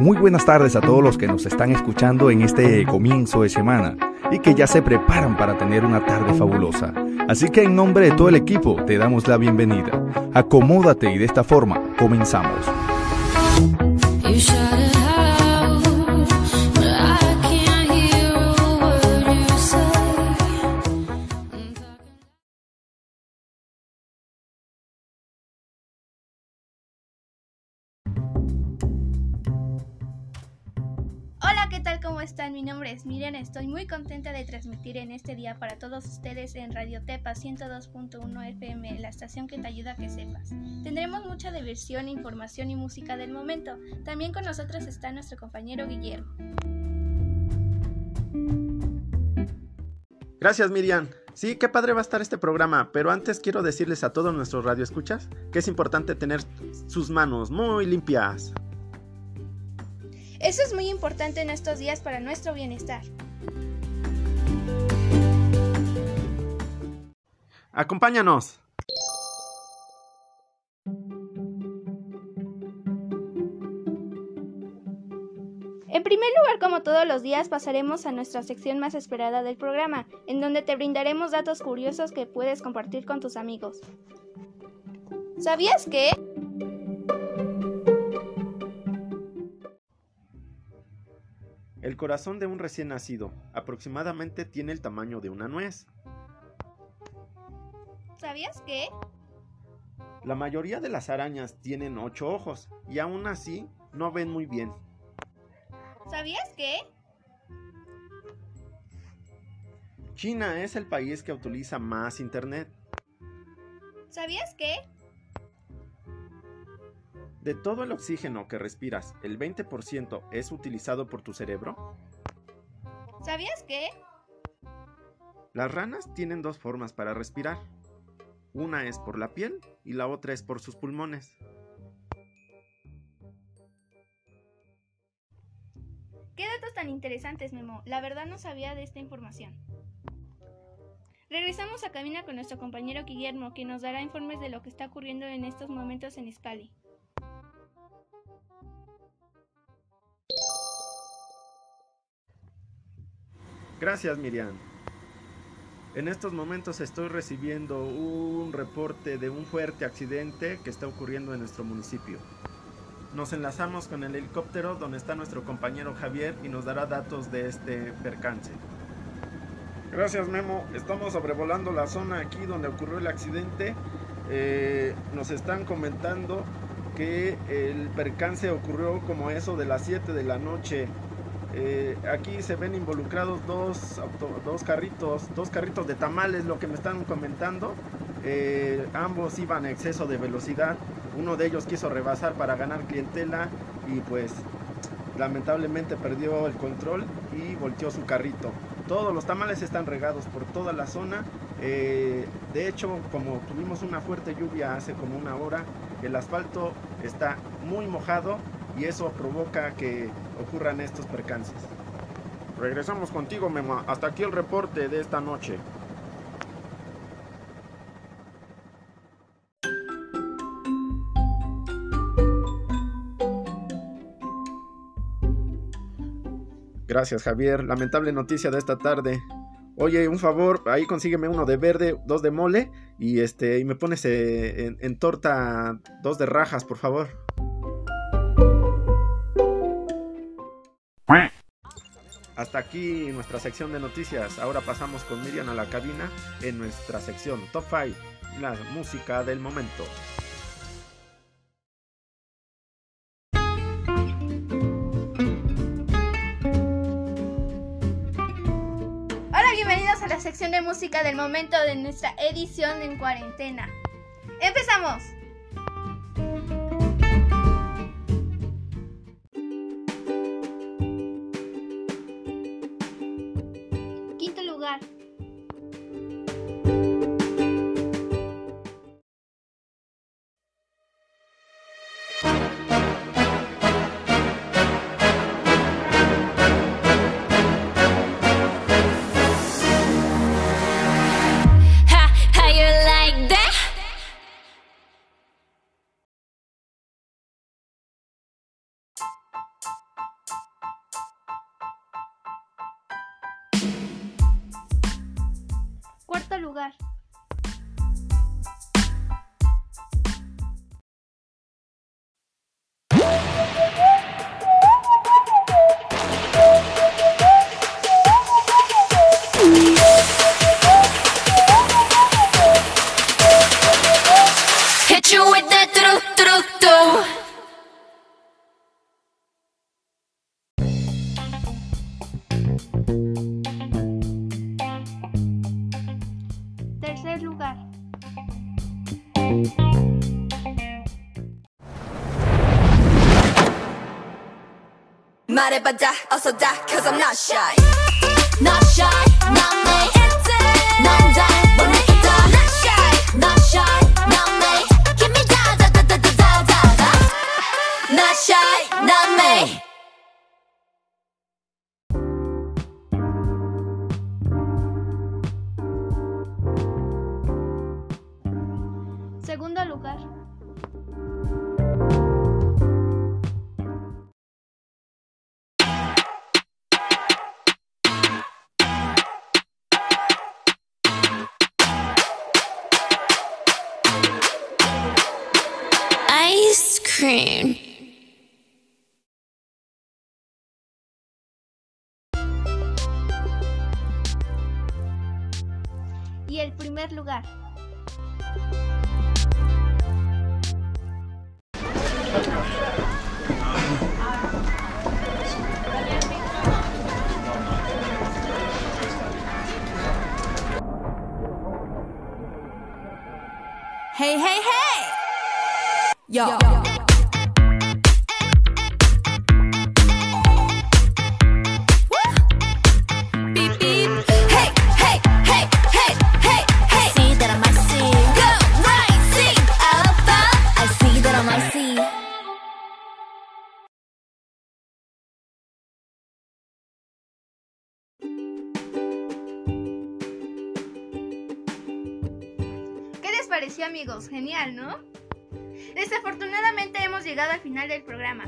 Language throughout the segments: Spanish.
Muy buenas tardes a todos los que nos están escuchando en este comienzo de semana y que ya se preparan para tener una tarde fabulosa. Así que en nombre de todo el equipo te damos la bienvenida. Acomódate y de esta forma comenzamos. Mi nombre es Miriam, estoy muy contenta de transmitir en este día para todos ustedes en Radio Tepa 102.1 FM, la estación que te ayuda a que sepas. Tendremos mucha diversión, información y música del momento. También con nosotros está nuestro compañero Guillermo. Gracias Miriam. Sí, qué padre va a estar este programa, pero antes quiero decirles a todos nuestros radioescuchas que es importante tener sus manos muy limpias. Eso es muy importante en estos días para nuestro bienestar. Acompáñanos. En primer lugar, como todos los días, pasaremos a nuestra sección más esperada del programa, en donde te brindaremos datos curiosos que puedes compartir con tus amigos. ¿Sabías que? El corazón de un recién nacido aproximadamente tiene el tamaño de una nuez. ¿Sabías que? La mayoría de las arañas tienen ocho ojos y aún así no ven muy bien. ¿Sabías que? China es el país que utiliza más Internet. ¿Sabías que? De todo el oxígeno que respiras, ¿el 20% es utilizado por tu cerebro? ¿Sabías que? Las ranas tienen dos formas para respirar. Una es por la piel y la otra es por sus pulmones. ¿Qué datos tan interesantes, Memo? La verdad no sabía de esta información. Regresamos a cabina con nuestro compañero Guillermo, que nos dará informes de lo que está ocurriendo en estos momentos en Scali. Gracias Miriam. En estos momentos estoy recibiendo un reporte de un fuerte accidente que está ocurriendo en nuestro municipio. Nos enlazamos con el helicóptero donde está nuestro compañero Javier y nos dará datos de este percance. Gracias Memo, estamos sobrevolando la zona aquí donde ocurrió el accidente. Eh, nos están comentando que el percance ocurrió como eso de las 7 de la noche eh, aquí se ven involucrados dos, dos carritos, dos carritos de tamales, lo que me están comentando. Eh, ambos iban a exceso de velocidad. Uno de ellos quiso rebasar para ganar clientela y pues lamentablemente perdió el control y volteó su carrito. Todos los tamales están regados por toda la zona. Eh, de hecho, como tuvimos una fuerte lluvia hace como una hora, el asfalto está muy mojado y eso provoca que ocurran estos percances. Regresamos contigo, Memo. Hasta aquí el reporte de esta noche. Gracias, Javier. Lamentable noticia de esta tarde. Oye, un favor, ahí consígueme uno de verde, dos de mole y este y me pones eh, en, en torta dos de rajas, por favor. Hasta aquí nuestra sección de noticias. Ahora pasamos con Miriam a la cabina en nuestra sección Top 5, la música del momento. Hola, bienvenidos a la sección de música del momento de nuestra edición en cuarentena. ¡Empezamos! Lugar. lugar. 말해봐다 어서 다 cause I'm not shy Not shy Segundo lugar. Ice cream Y el primer lugar. 嘿嘿嘿哟 pareció amigos? Genial, ¿no? Desafortunadamente hemos llegado al final del programa.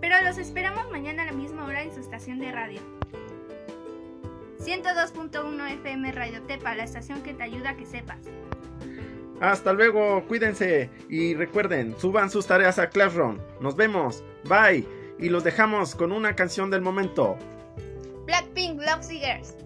Pero los esperamos mañana a la misma hora en su estación de radio. 102.1 FM Radio Tepa, la estación que te ayuda a que sepas. Hasta luego, cuídense y recuerden, suban sus tareas a Classroom. Nos vemos, bye. Y los dejamos con una canción del momento. Blackpink Love Seekers.